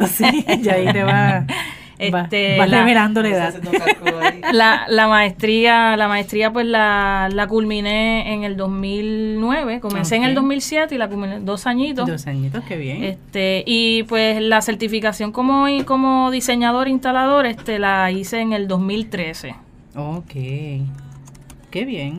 Exacto, sí, ya ahí te va este, va, revelando la edad. La, la, maestría, la maestría pues la, la culminé en el 2009, comencé en el 2007 y la culminé dos añitos. Dos añitos, qué bien. Este, y pues la certificación como, como diseñador instalador este, la hice en el 2013. Ok, qué bien.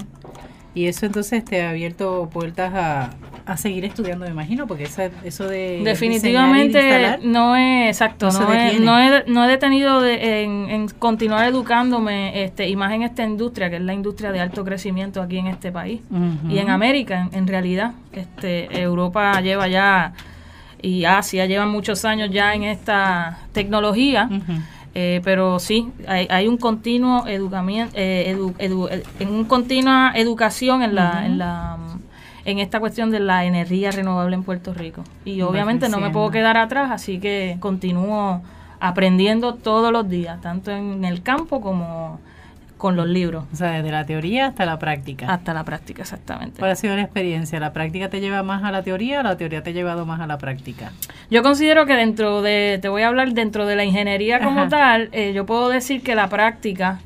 Y eso entonces te ha abierto puertas a, a seguir estudiando, me imagino, porque eso de... Definitivamente no es, exacto, no, he, no, he, detenido en, continuar educándome, este, y más en esta industria, que es la industria de alto crecimiento aquí en este país. Y en América, en, realidad, este, Europa lleva ya, y Asia lleva muchos años ya en esta tecnología. Eh, pero sí, hay, hay un continuo educamiento, eh, en un continua educación en la, en la en esta cuestión de la energía renovable en Puerto Rico. Y obviamente no me puedo quedar atrás, así que continúo aprendiendo todos los días, tanto en el campo como con los libros. O sea, desde la teoría hasta la práctica. Hasta la práctica, exactamente. ¿Cuál ha sido la experiencia? ¿La práctica te lleva más a la teoría o la teoría te ha llevado más a la práctica? Yo considero que dentro de, te voy a hablar dentro de la ingeniería como tal, eh, yo puedo decir que la práctica,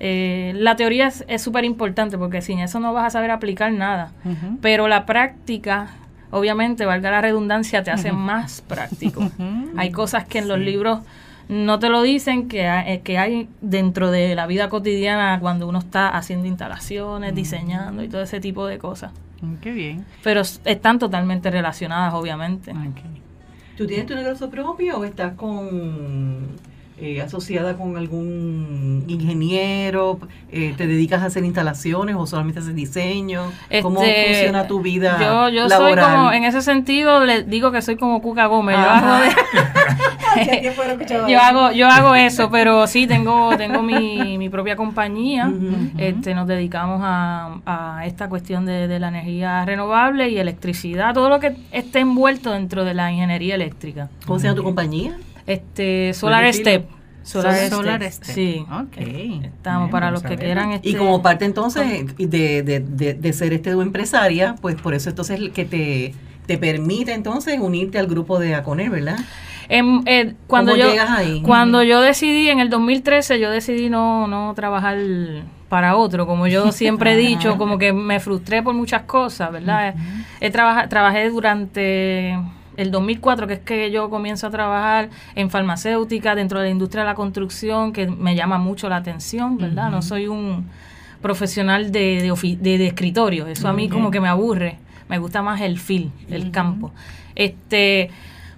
eh, la teoría es súper importante porque sin eso no vas a saber aplicar nada. Pero la práctica obviamente, valga la redundancia, te hace más práctico. Hay cosas que en los libros no te lo dicen que hay, eh, que hay dentro de la vida cotidiana cuando uno está haciendo instalaciones, diseñando y todo ese tipo de cosas. Mm, qué bien. Pero están totalmente relacionadas, obviamente. ¿Tú tienes tu negocio propio o estás con eh, asociada con algún ingeniero? Eh, ¿Te dedicas a hacer instalaciones o solamente haces diseño? ¿Cómo este, funciona tu vida yo, yo soy como, en ese sentido, le digo que soy como Cuca Gómez. Yo hago, yo hago, yo hago eso, pero sí, tengo, tengo mi, mi propia compañía. este Nos dedicamos a, a esta cuestión de, de la energía renovable y electricidad, todo lo que esté envuelto dentro de la ingeniería eléctrica. ¿Cómo se llama tu compañía? Este, Solar Step. Solar, Solar Step. Sí. Estamos para los que quieran. Este, y como parte entonces de, de, de, ser este tu empresaria, pues por eso entonces que te, te permite entonces unirte al grupo de Aconer, ¿verdad? Em, eh, cuando yo, Cuando yo decidí, en el 2013, yo decidí no, no trabajar para otro, como yo siempre he dicho, como que me frustré por muchas cosas, ¿verdad? He trabajado, trabajé durante el 2004, que es que yo comienzo a trabajar en farmacéutica dentro de la industria de la construcción, que me llama mucho la atención, ¿verdad? No soy un profesional de, de, escritorio, eso a mí como que me aburre, me gusta más el feel, el campo. Este,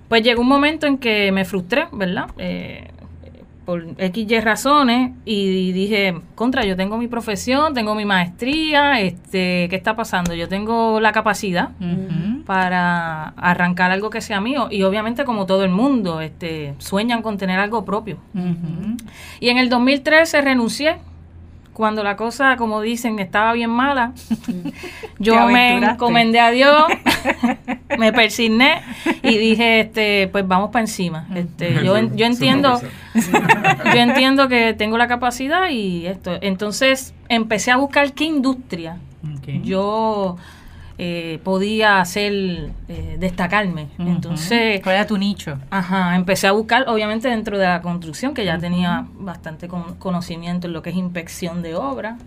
pues llegó un momento en que me frustré, ¿verdad? Eh, por X razones y dije, contra, yo tengo mi profesión, tengo mi maestría, este, ¿qué está pasando? Yo tengo la capacidad para arrancar algo que sea mío y obviamente como todo el mundo, este, sueñan con tener algo propio. Y en el 2013 renuncié cuando la cosa, como dicen, estaba bien mala, yo me encomendé a Dios, me persigné y dije, este, pues vamos para encima. Este, yo, yo entiendo, yo entiendo que tengo la capacidad y esto. Entonces empecé a buscar qué industria yo eh, podía hacer, eh, destacarme. Entonces... ¿Cuál era tu nicho? Ajá, empecé a buscar, obviamente dentro de la construcción, que ya tenía bastante conocimiento en lo que es inspección de obra,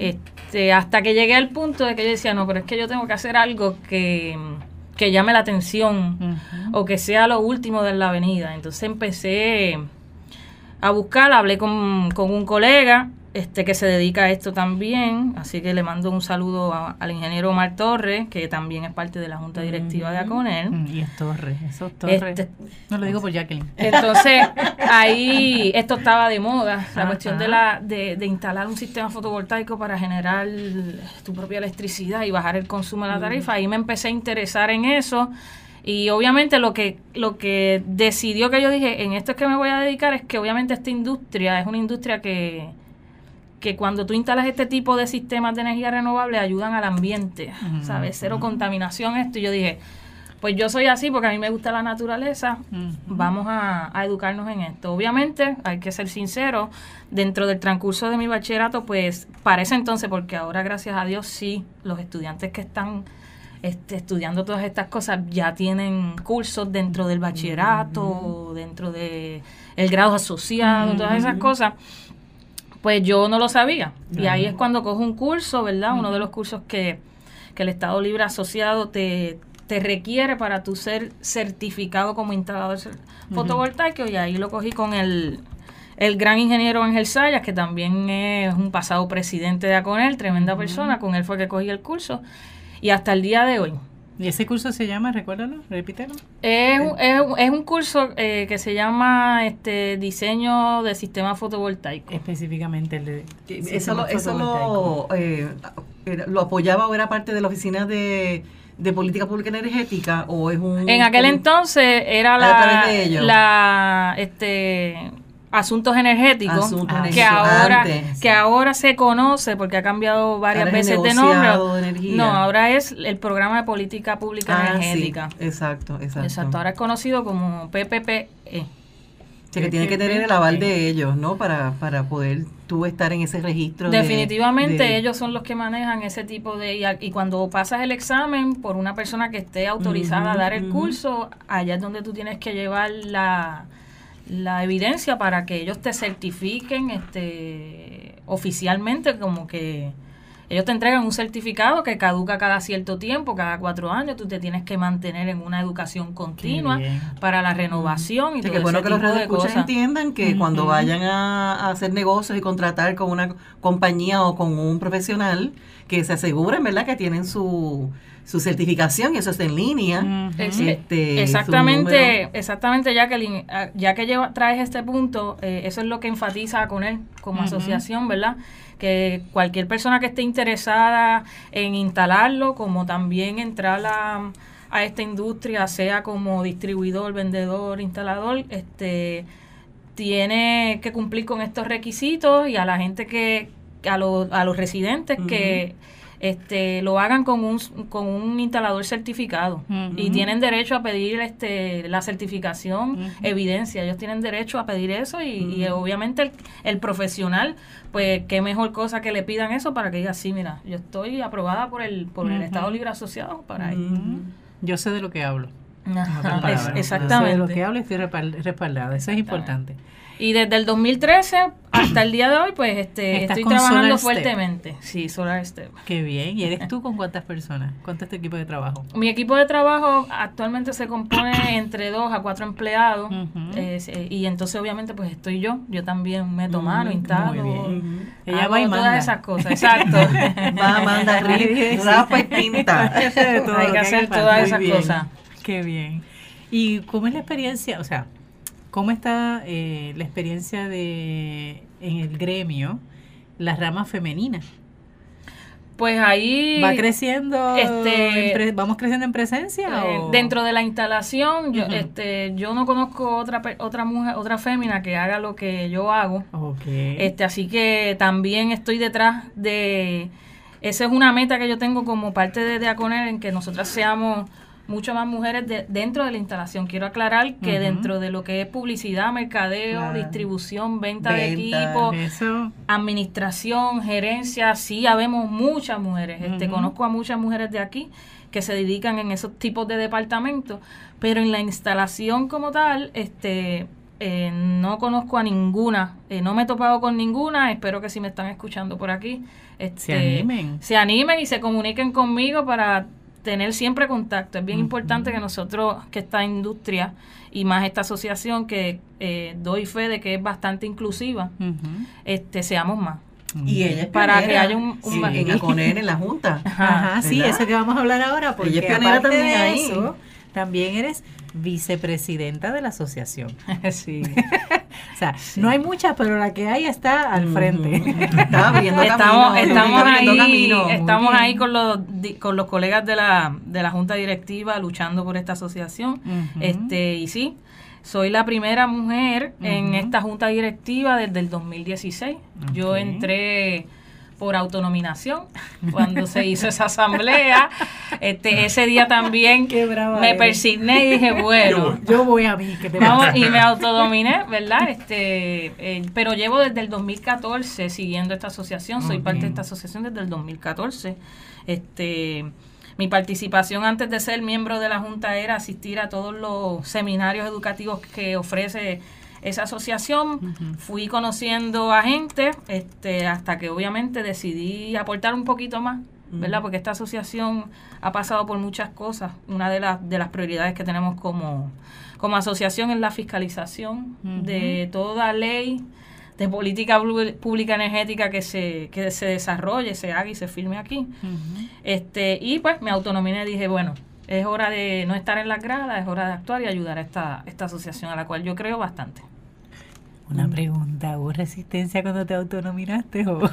este, hasta que llegué al punto de que yo decía, no, pero es que yo tengo que hacer algo que que llame la atención o que sea lo último de la avenida. Entonces empecé a buscar, hablé con, con un colega este que se dedica a esto también, así que le mando un saludo al ingeniero Omar Torres, que también es parte de la junta directiva de Aconel. Mm, y es Torres, eso Torres. Este, no lo digo por Jacqueline. Entonces, ahí esto estaba de moda, la cuestión de la de, de, instalar un sistema fotovoltaico para generar tu propia electricidad y bajar el consumo de la tarifa. Ahí me empecé a interesar en eso. Y obviamente lo que, lo que decidió que yo dije, en esto es que me voy a dedicar, es que obviamente esta industria es una industria que, que cuando tú instalas este tipo de sistemas de energía renovable ayudan al ambiente, ¿sabes? Cero contaminación, esto. Y yo dije, pues yo soy así porque a mí me gusta la naturaleza, vamos a, educarnos en esto. Obviamente, hay que ser sincero, dentro del transcurso de mi bachillerato, pues parece entonces, porque ahora gracias a Dios sí, los estudiantes que están este, estudiando todas estas cosas, ya tienen cursos dentro del bachillerato, dentro de el grado asociado, todas esas cosas. Pues yo no lo sabía. Y ahí es cuando cojo un curso, ¿verdad? Uno de los cursos que, que el Estado Libre Asociado te, te requiere para tú ser certificado como instalador fotovoltaico y ahí lo cogí con el, el gran ingeniero Ángel Sayas, que también es un pasado presidente de ACONEL, tremenda persona, con él fue que cogí el curso y hasta el día de hoy. ¿Y ese curso se llama, recuérdalo, repítelo? Es, es, es un curso eh, que se llama este diseño de sistema fotovoltaico. Específicamente el de eso, lo, eso lo, eh, lo apoyaba o era parte de la oficina de, de política pública energética o es un en aquel entonces era la, la este asuntos energéticos que ahora que ahora se conoce porque ha cambiado varias veces de nombre. no ahora es el programa de política pública ah, energética. Exacto exacto. Exacto ahora es conocido como PPPE que tiene que tener el aval de ellos, ¿no? Para, para poder tú estar en ese registro. Definitivamente ellos son los que manejan ese tipo de... Y, cuando pasas el examen por una persona que esté autorizada a dar el curso, allá es donde tú tienes que llevar la, la evidencia para que ellos te certifiquen este oficialmente como que ellos te entregan un certificado que caduca cada cierto tiempo, cada cuatro años, tú te tienes que mantener en una educación continua para la renovación y todo que bueno que los radioescuchas entiendan que cuando vayan a, hacer negocios y contratar con una compañía o con un profesional, que se aseguren, ¿verdad?, que tienen su su certificación y eso está en línea. este, exactamente, exactamente, ya que, ah, ya que lleva, traes este punto, eh, eso es lo que enfatiza con él como asociación, ¿verdad? Que cualquier persona que esté interesada en instalarlo, como también entrar a, a esta industria, sea como distribuidor, vendedor, instalador, este tiene que cumplir con estos requisitos y a la gente que, a, a los residentes que este, lo hagan con un, con un instalador certificado. Y tienen derecho a pedir este, la certificación, evidencia, ellos tienen derecho a pedir eso y, obviamente el, profesional, pues qué mejor cosa que le pidan eso para que diga, sí, mira, yo estoy aprobada por el, por el Estado Libre Asociado para ir. Yo sé de lo que hablo. exactamente. de lo que hablo y estoy respaldada, eso es importante. Y desde el 2013 hasta el día de hoy, pues este, estoy trabajando fuertemente. Sí, Solar Step. Qué bien. ¿Y eres tú con cuántas personas? ¿Cuánto es tu equipo de trabajo? Mi equipo de trabajo actualmente se compone entre dos a cuatro empleados. Eh, y entonces, obviamente, pues estoy yo. Yo también meto mano, instalo. Muy bien. Ella va y manda. todas esas cosas. Exacto. va, manda, rapa y pinta. Hay que hacer todas esas cosas. Qué bien. ¿Y cómo es la experiencia? O sea, ¿Cómo está eh, la experiencia de en el gremio, las ramas femeninas? Pues ahí va creciendo, este, vamos creciendo en presencia. Eh, dentro de la instalación, yo, este, yo no conozco otra otra mujer, otra fémina que haga lo que yo hago. Este, así que también estoy detrás de, esa es una meta que yo tengo como parte de Diaconel en que nosotras seamos mucho más mujeres dentro de la instalación. Quiero aclarar que dentro de lo que es publicidad, mercadeo, distribución, venta, de equipo, administración, gerencia, sí habemos muchas mujeres. Este, conozco a muchas mujeres de aquí que se dedican en esos tipos de departamentos, pero en la instalación como tal, este, eh, no conozco a ninguna, eh, no me he topado con ninguna, espero que si me están escuchando por aquí, este, se animen. Se animen y se comuniquen conmigo para tener siempre contacto. Es bien importante que nosotros, que esta industria y más esta asociación que eh, doy fe de que es bastante inclusiva, este seamos más. Y ella es para que haya un, un en, en la junta. Ajá, sí, eso que vamos a hablar ahora porque ella es pionera también ahí. Eso, también eres vicepresidenta de la asociación. sí. o sea, no hay muchas, pero la que hay está al frente. estamos, estamos ahí, estamos ahí con los con los colegas de la de la junta directiva luchando por esta asociación. Este, y sí, soy la primera mujer en esta junta directiva desde el 2016. Yo entré por autonominación cuando se hizo esa asamblea. Este, ese día también me persigné y dije, bueno, yo, voy a mí, que te vamos, y me autodominé, ¿verdad? Este, eh, pero llevo desde el 2014 siguiendo esta asociación, soy parte de esta asociación desde el 2014. Este, mi participación antes de ser miembro de la Junta era asistir a todos los seminarios educativos que ofrece esa asociación. Fui conociendo a gente este, hasta que obviamente decidí aportar un poquito más. ¿verdad? Porque esta asociación ha pasado por muchas cosas. Una de, las de las prioridades que tenemos como, como asociación es la fiscalización de toda ley de política pública energética que se, que se desarrolle, se haga y se firme aquí. este Y pues me autonominé y dije, bueno, es hora de no estar en la grada, es hora de actuar y ayudar a esta, esta asociación a la cual yo creo bastante. Una pregunta, ¿hubo resistencia cuando te autonominaste o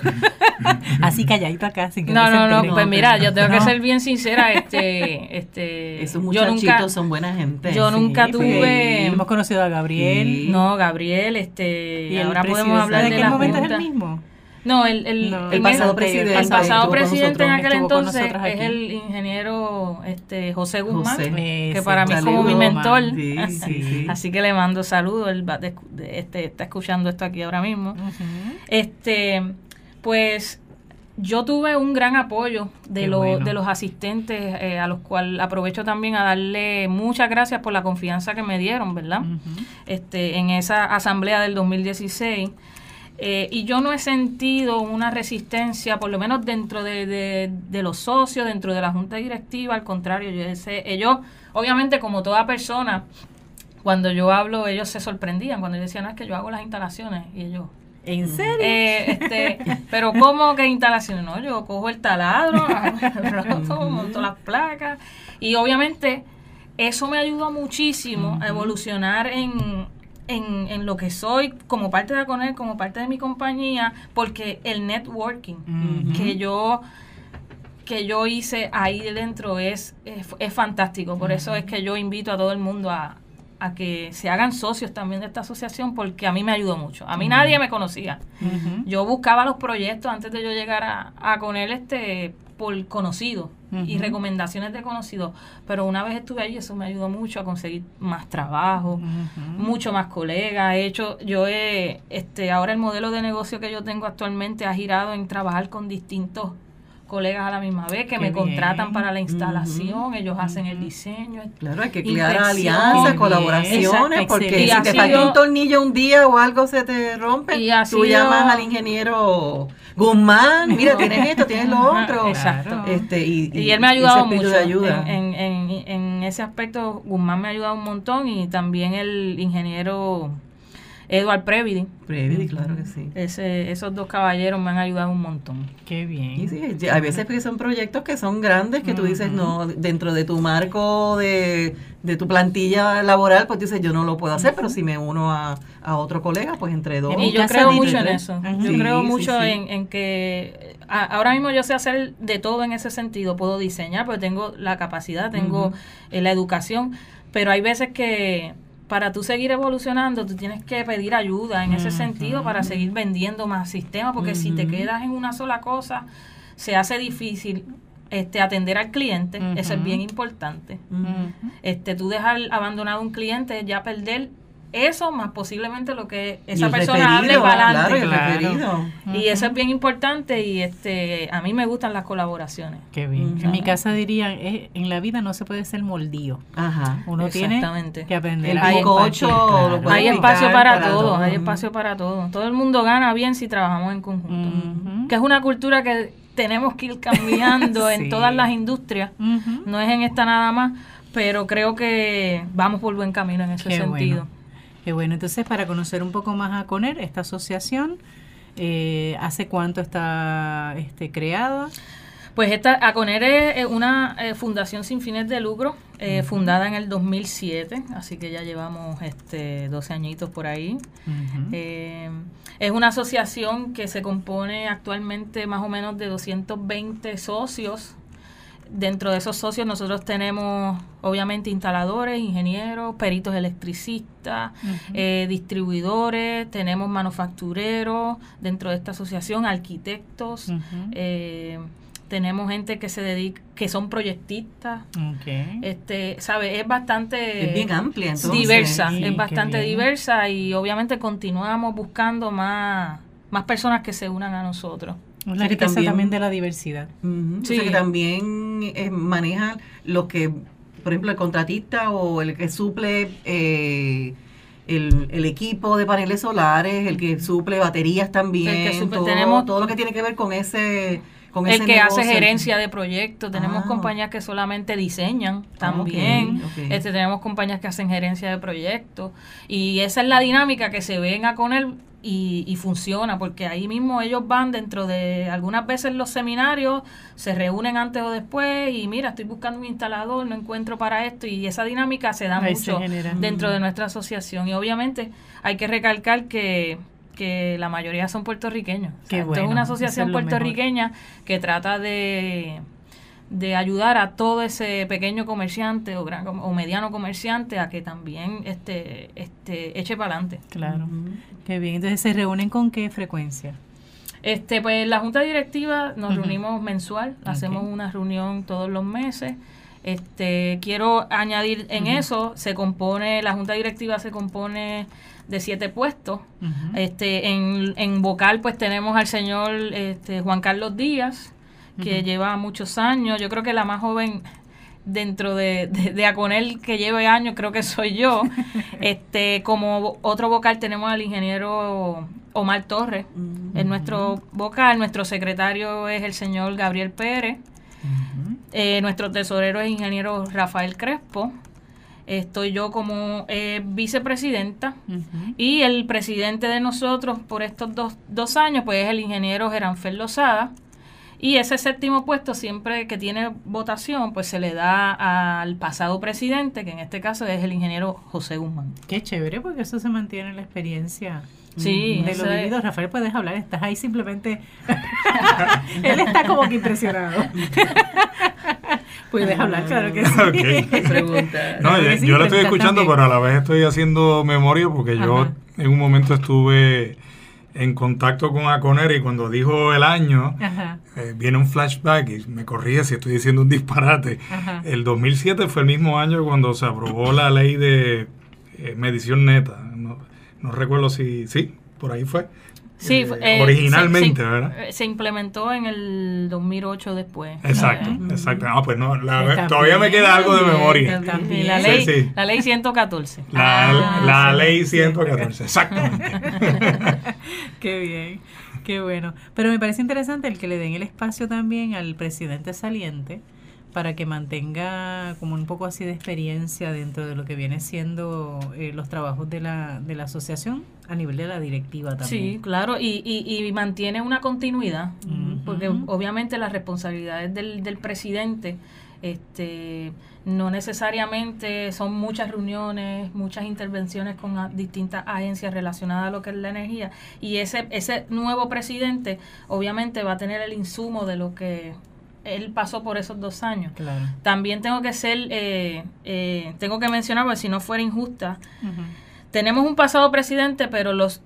así calladito acá sin que No, no, no, pues mira, yo tengo que ser bien sincera, este este esos muchachitos son buena gente. Yo nunca tuve hemos conocido a Gabriel. No, Gabriel, este, y ahora podemos hablar de, de qué momento es el mismo. No, el, el, pasado presidente, el pasado presidente en aquel entonces es el ingeniero este José Guzmán, que para mí es como mi mentor. Así que le mando saludos, él va este, está escuchando esto aquí ahora mismo. Este, pues yo tuve un gran apoyo de, de los asistentes, eh, a los cuales aprovecho también a darle muchas gracias por la confianza que me dieron, ¿verdad? este, en esa asamblea del 2016. Eh, y yo no he sentido una resistencia, por lo menos dentro de, los socios, dentro de la junta directiva, al contrario, yo ellos, obviamente como toda persona, cuando yo hablo, ellos se sorprendían, cuando yo decía, no, es que yo hago las instalaciones, y ellos... ¿En serio? Eh, este, pero ¿cómo que instalaciones? No, yo cojo el taladro, monto las placas, y obviamente eso me ayudó muchísimo a evolucionar en, en, en, lo que soy como parte de Aconel, como parte de mi compañía, porque el networking que yo que yo hice ahí dentro es, es, fantástico. Por eso es que yo invito a todo el mundo a, a, que se hagan socios también de esta asociación porque a mí me ayudó mucho. A mí nadie me conocía. Yo buscaba los proyectos antes de yo llegar a, a Conel este por conocido y recomendaciones de conocidos. Pero una vez estuve ahí, eso me ayudó mucho a conseguir más trabajo, mucho más colegas. He hecho, yo he, este, ahora el modelo de negocio que yo tengo actualmente ha girado en trabajar con distintos colegas a la misma vez que me contratan para la instalación, ellos hacen el diseño. Claro, hay que crear alianzas, colaboraciones, porque si te falta un tornillo un día o algo se te rompe, y tú llamas al ingeniero Guzmán, mira, tienes esto, tienes lo otro. Exacto. Este, y, él me ha ayudado mucho. En, en, en, ese aspecto, Guzmán me ha ayudado un montón y también el ingeniero Edward Previdi. Previdi, claro que sí. Ese, esos dos caballeros me han ayudado un montón. Qué bien. Y sí, a veces porque son proyectos que son grandes, que tú dices, no, dentro de tu marco de, tu plantilla laboral, pues dices, yo no lo puedo hacer, pero si me uno a, otro colega, pues entre dos. Y yo creo mucho en eso. Yo creo mucho en, en, que ahora mismo yo sé hacer de todo en ese sentido. Puedo diseñar, porque tengo la capacidad, tengo eh, la educación, pero hay veces que para tú seguir evolucionando, tú tienes que pedir ayuda en ese sentido para seguir vendiendo más sistemas, porque si te quedas en una sola cosa, se hace difícil este atender al cliente, eso es bien importante. Este tú dejar abandonado un cliente ya perder eso más posiblemente lo que esa persona hable para adelante. Y eso es bien importante y este a mí me gustan las colaboraciones. Qué bien. En mi casa dirían, en la vida no se puede ser moldío. Ajá. Uno tiene que aprender. hay, hay espacio para, todo, hay espacio para todo. Todo el mundo gana bien si trabajamos en conjunto. Que es una cultura que tenemos que ir cambiando en todas las industrias. No es en esta nada más, pero creo que vamos por buen camino en ese sentido. Qué bueno, entonces para conocer un poco más a CONER, esta asociación, eh, ¿hace cuánto está este, creada? Pues esta ACONER es una eh, fundación sin fines de lucro, eh, fundada en el 2007, así que ya llevamos este 12 añitos por ahí. es una asociación que se compone actualmente más o menos de 220 socios Dentro de esos socios nosotros tenemos obviamente instaladores, ingenieros, peritos electricistas, eh, distribuidores, tenemos manufactureros dentro de esta asociación, arquitectos, eh, tenemos gente que se dedica, que son proyectistas. Este, sabe, es bastante es bien amplia, diversa, es bastante diversa y obviamente continuamos buscando más más personas que se unan a nosotros. La riqueza también, de la diversidad. sí. que también eh, maneja lo que, por ejemplo, el contratista o el que suple eh, el, equipo de paneles solares, el que suple baterías también, todo, tenemos, todo lo que tiene que ver con ese el que hace gerencia de proyectos, tenemos ah. compañías que solamente diseñan ah, también, Este, tenemos compañías que hacen gerencia de proyectos. Y esa es la dinámica que se venga con él y, y, funciona, porque ahí mismo ellos van dentro de algunas veces los seminarios, se reúnen antes o después y mira, estoy buscando un instalador, no encuentro para esto y esa dinámica se da mucho dentro de nuestra asociación. Y obviamente hay que recalcar que que la mayoría son puertorriqueños. esto es una asociación puertorriqueña que trata de, de ayudar a todo ese pequeño comerciante o, gran, o mediano comerciante a que también este, este, eche para adelante. Claro, qué bien. Entonces, ¿se reúnen con qué frecuencia? Este, pues la junta directiva nos reunimos mensual, hacemos una reunión todos los meses. Este, quiero añadir en eso, se compone, la junta directiva se compone de siete puestos. este, en, en vocal pues tenemos al señor este, Juan Carlos Díaz, que lleva muchos años. Yo creo que la más joven dentro de, de, Aconel que lleve años creo que soy yo. este Como otro vocal tenemos al ingeniero Omar Torres, en nuestro vocal. Nuestro secretario es el señor Gabriel Pérez. Eh, nuestro tesorero es ingeniero Rafael Crespo. Estoy yo como eh, vicepresidenta y el presidente de nosotros por estos dos, dos años pues es el ingeniero Geranfel Lozada. Y ese séptimo puesto, siempre que tiene votación, pues se le da al pasado presidente, que en este caso es el ingeniero José Guzmán. Qué chévere, porque eso se mantiene en la experiencia. Sí, de lo vivido. Rafael, puedes hablar, estás ahí simplemente. Él está como que impresionado. Puedes hablar, claro que sí. No, yo, lo estoy escuchando, pero a la vez estoy haciendo memoria porque yo en un momento estuve en contacto con Aconer y cuando dijo el año, eh, viene un flashback y me corría si estoy diciendo un disparate. El 2007 fue el mismo año cuando se aprobó la ley de eh, medición neta. No, no recuerdo si, sí, por ahí fue. Sí, eh, eh, originalmente, ¿verdad? Eh, se implementó en el 2008 2008 después. Exacto, exacto. Ah, pues no, todavía me queda algo de memoria. la, ley, la ley 114. La, ah, la ley 114, exactamente. qué bien, qué bueno. Pero me parece interesante el que le den el espacio también al presidente saliente para que mantenga como un poco así de experiencia dentro de lo que viene siendo eh, los trabajos de la, de la asociación a nivel de la directiva también. Sí, claro, y, y, mantiene una continuidad, porque obviamente las responsabilidades del, del presidente este no necesariamente son muchas reuniones, muchas intervenciones con distintas agencias relacionadas a lo que es la energía y ese ese nuevo presidente obviamente va a tener el insumo de lo que él pasó por esos dos años. También tengo que ser, eh, eh, tengo que mencionar, porque si no fuera injusta, tenemos un pasado presidente, pero los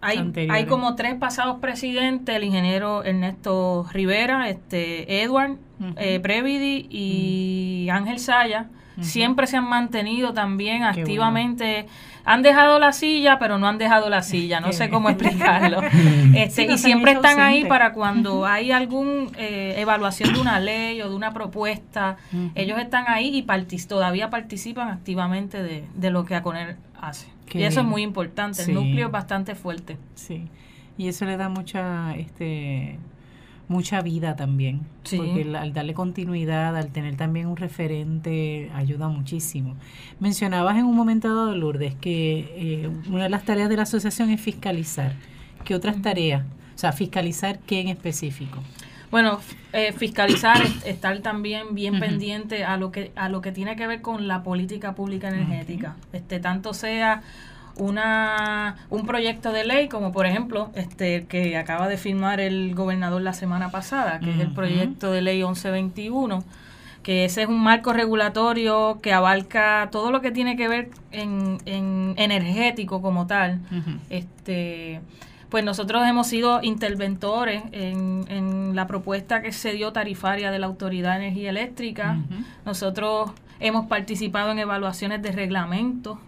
hay, hay como tres pasados presidentes, el ingeniero Ernesto Rivera, este Edward eh, Previdi y Ángel Saya, siempre se han mantenido también activamente. Han dejado la silla, pero no han dejado la silla, no sé cómo explicarlo. este, y siempre están ahí para cuando hay alguna eh, evaluación de una ley o de una propuesta, ellos están ahí y todavía participan activamente de, de lo que ACONER hace. y eso es muy importante, el núcleo es bastante fuerte. Sí, y eso le da mucha... este mucha vida también. Porque al darle continuidad, al tener también un referente, ayuda muchísimo. Mencionabas en un momento dado, Lourdes, que eh, una de las tareas de la asociación es fiscalizar. ¿Qué otras tareas? O sea, fiscalizar qué en específico. Bueno, eh, fiscalizar, estar también bien pendiente a lo que a lo que tiene que ver con la política pública energética. Este tanto sea una, un proyecto de ley, como por ejemplo este que acaba de firmar el gobernador la semana pasada, que es el proyecto de ley 1121, que ese es un marco regulatorio que abarca todo lo que tiene que ver en, en energético como tal. este pues nosotros hemos sido interventores en, en, la propuesta que se dio tarifaria de la Autoridad de Energía Eléctrica. Nosotros Hemos participado en evaluaciones de reglamentos,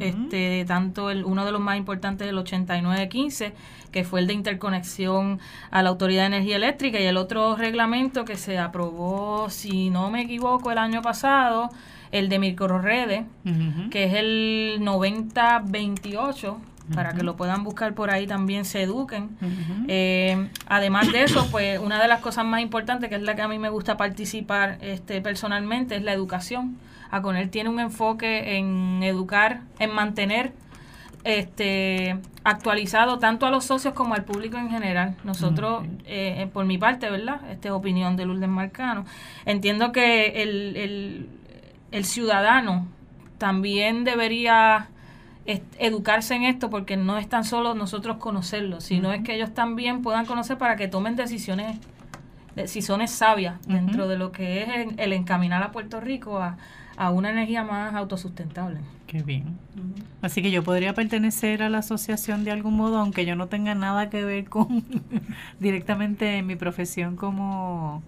este, tanto el, uno de los más importantes del 8915, que fue el de interconexión a la Autoridad de Energía Eléctrica, y el otro reglamento que se aprobó, si no me equivoco, el año pasado, el de microredes, que es el 9028, para que lo puedan buscar por ahí también se eduquen. Eh, además de eso, pues una de las cosas más importantes, que es la que a mí me gusta participar este, personalmente, es la educación. Aconel tiene un enfoque en educar, en mantener este actualizado tanto a los socios como al público en general. Nosotros, eh, eh, por mi parte, ¿verdad? Esta es opinión de Lourdes Marcano. Entiendo que el, el, el ciudadano también debería educarse en esto porque no es tan solo nosotros conocerlo, sino es que ellos también puedan conocer para que tomen decisiones decisiones sabias dentro de lo que es el, encaminar a Puerto Rico a, una energía más autosustentable. Qué bien. Así que yo podría pertenecer a la asociación de algún modo, aunque yo no tenga nada que ver con directamente en mi profesión como,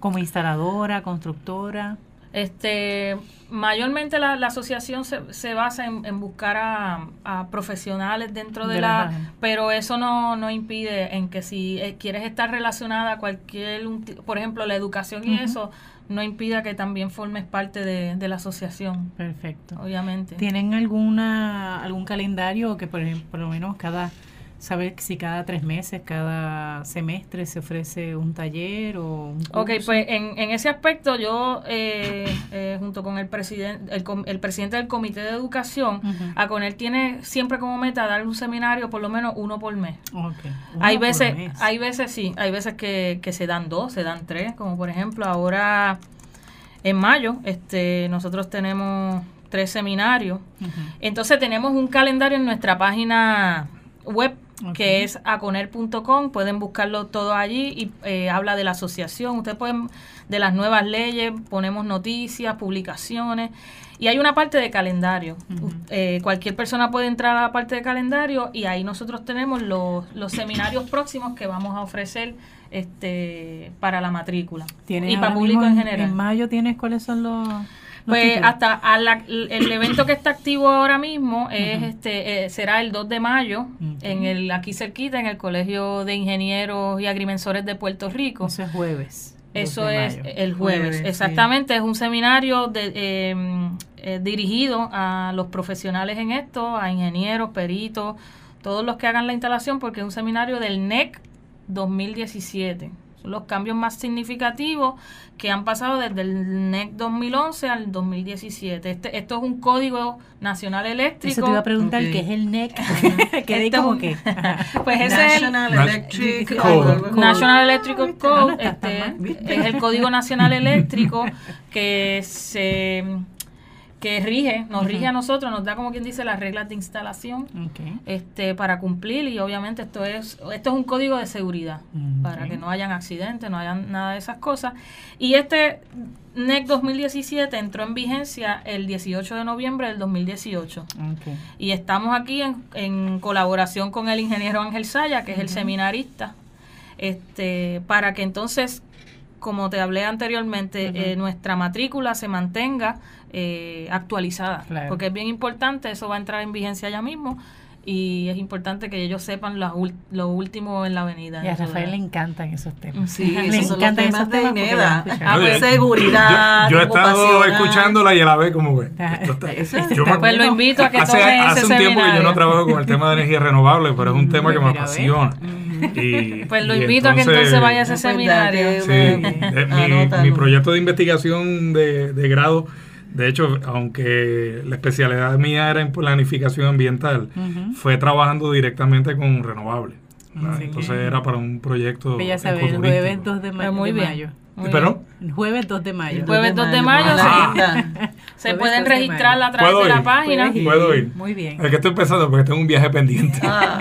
como instaladora, constructora. Este, mayormente la, asociación se, se basa en, buscar a, profesionales dentro de, la, pero eso no, no impide en que si eh, quieres estar relacionada a cualquier, por ejemplo, la educación y eso, no impida que también formes parte de, de, la asociación. Perfecto. Obviamente. ¿Tienen alguna algún calendario que por ejemplo, por lo menos cada saber si cada tres meses, cada semestre se ofrece un taller o un curso. Ok, pues en, en ese aspecto yo, eh, eh, junto con el, presidente el, el, presidente del Comité de Educación, a con él tiene siempre como meta dar un seminario por lo menos uno por mes. Okay. Hay veces, hay veces sí, hay veces que, que se dan dos, se dan tres, como por ejemplo ahora en mayo este nosotros tenemos tres seminarios. Entonces tenemos un calendario en nuestra página web que es aconer.com, pueden buscarlo todo allí y eh, habla de la asociación, ustedes pueden, de las nuevas leyes, ponemos noticias, publicaciones. Y hay una parte de calendario. Eh, cualquier persona puede entrar a la parte de calendario y ahí nosotros tenemos los, los seminarios próximos que vamos a ofrecer este para la matrícula. Y para público en general. En mayo tienes cuáles son los pues hasta el evento que está activo ahora mismo es este eh, será el 2 de mayo en el aquí cerquita en el Colegio de Ingenieros y Agrimensores de Puerto Rico. Eso es jueves. Eso es el jueves, exactamente. Es un seminario de, em, eh, dirigido a los profesionales en esto, a ingenieros, peritos, todos los que hagan la instalación, porque es un seminario del NEC 2017 los cambios más significativos que han pasado desde el NEC 2011 al 2017. Este, esto es un código nacional eléctrico. Eso te iba a preguntar qué es el NEC. ¿Qué como que? pues ese es el Electric Code. National Electric Code. Este, es el código nacional eléctrico que se que rige, nos rige a nosotros, nos da como quien dice las reglas de instalación este, para cumplir y obviamente esto es, esto es un código de seguridad para que no hayan accidentes, no hayan nada de esas cosas. Y este NEC 2017 entró en vigencia el 18 de noviembre del 2018. Y estamos aquí en, en, colaboración con el ingeniero Ángel Saya, que es el seminarista, este, para que entonces, como te hablé anteriormente, eh, nuestra matrícula se mantenga eh, actualizada, porque es bien importante, eso va a entrar en vigencia ya mismo y es importante que ellos sepan lo, lo último en la avenida. Y a Rafael le encantan esos temas. Sí, le encantan esos temas de INEDA. Ah, pues, seguridad. Yo, he estado escuchándola y a la vez como que... pues lo invito a que hace, tome hace un tiempo que yo no trabajo con el tema de energía renovable, pero es un tema que me apasiona. Y, pues lo invito a que entonces vaya a ese seminario. Sí, eh, mi, mi, proyecto de investigación de, de grado de hecho, aunque la especialidad mía era en planificación ambiental, fue trabajando directamente con renovables. Entonces era para un proyecto. Ya sabes, el jueves 2 de, mayo. Muy bien. ¿Pero? El jueves 2 de mayo. El jueves 2 de mayo, Se pueden registrar a través de la página. Puedo ir. Muy bien. Es que estoy empezando porque tengo un viaje pendiente. Ah.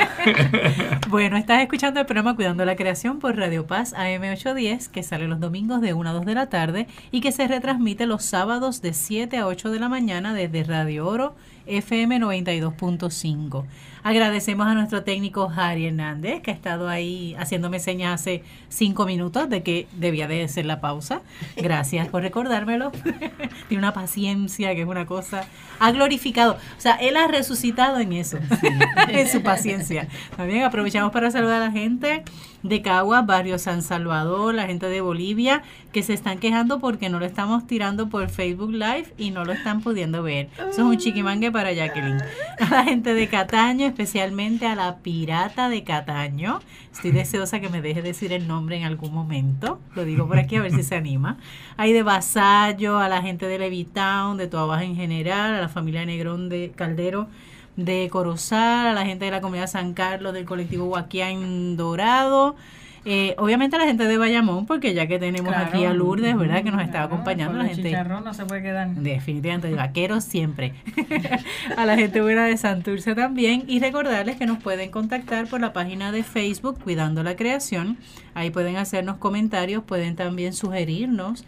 bueno, estás escuchando el programa Cuidando la Creación por Radio Paz AM810, que sale los domingos de 1 a 2 de la tarde y que se retransmite los sábados de 7 a 8 de la mañana desde Radio Oro FM 92.5. Agradecemos a nuestro técnico Harry Hernández, que ha estado ahí haciéndome señas hace cinco minutos de que debía de ser la pausa. Gracias por recordármelo. Tiene una paciencia que es una cosa. Ha glorificado. O sea, él ha resucitado en eso, en su paciencia. También aprovechamos para saludar a la gente de Caguas, Barrio San Salvador, la gente de Bolivia, que se están quejando porque no lo estamos tirando por Facebook Live y no lo están pudiendo ver. Eso es un chiquimangue para Jacqueline. A la gente de Cataño, especialmente a la pirata de Cataño. Estoy deseosa que me deje decir el nombre en algún momento. Lo digo por aquí a ver si se anima. Hay de Vasallo, a la gente de Levitown, de Toda Baja en general, a la familia Negrón de Caldero de Corozal, a la gente de la comunidad San Carlos, del colectivo Huaquián Dorado, eh, obviamente a la gente de Bayamón, porque ya que tenemos aquí a Lourdes, ¿verdad? Que nos está acompañando la gente. no se puede quedar. Definitivamente, de vaqueros siempre. a la gente buena de Santurce también. Y recordarles que nos pueden contactar por la página de Facebook Cuidando la Creación. Ahí pueden hacernos comentarios, pueden también sugerirnos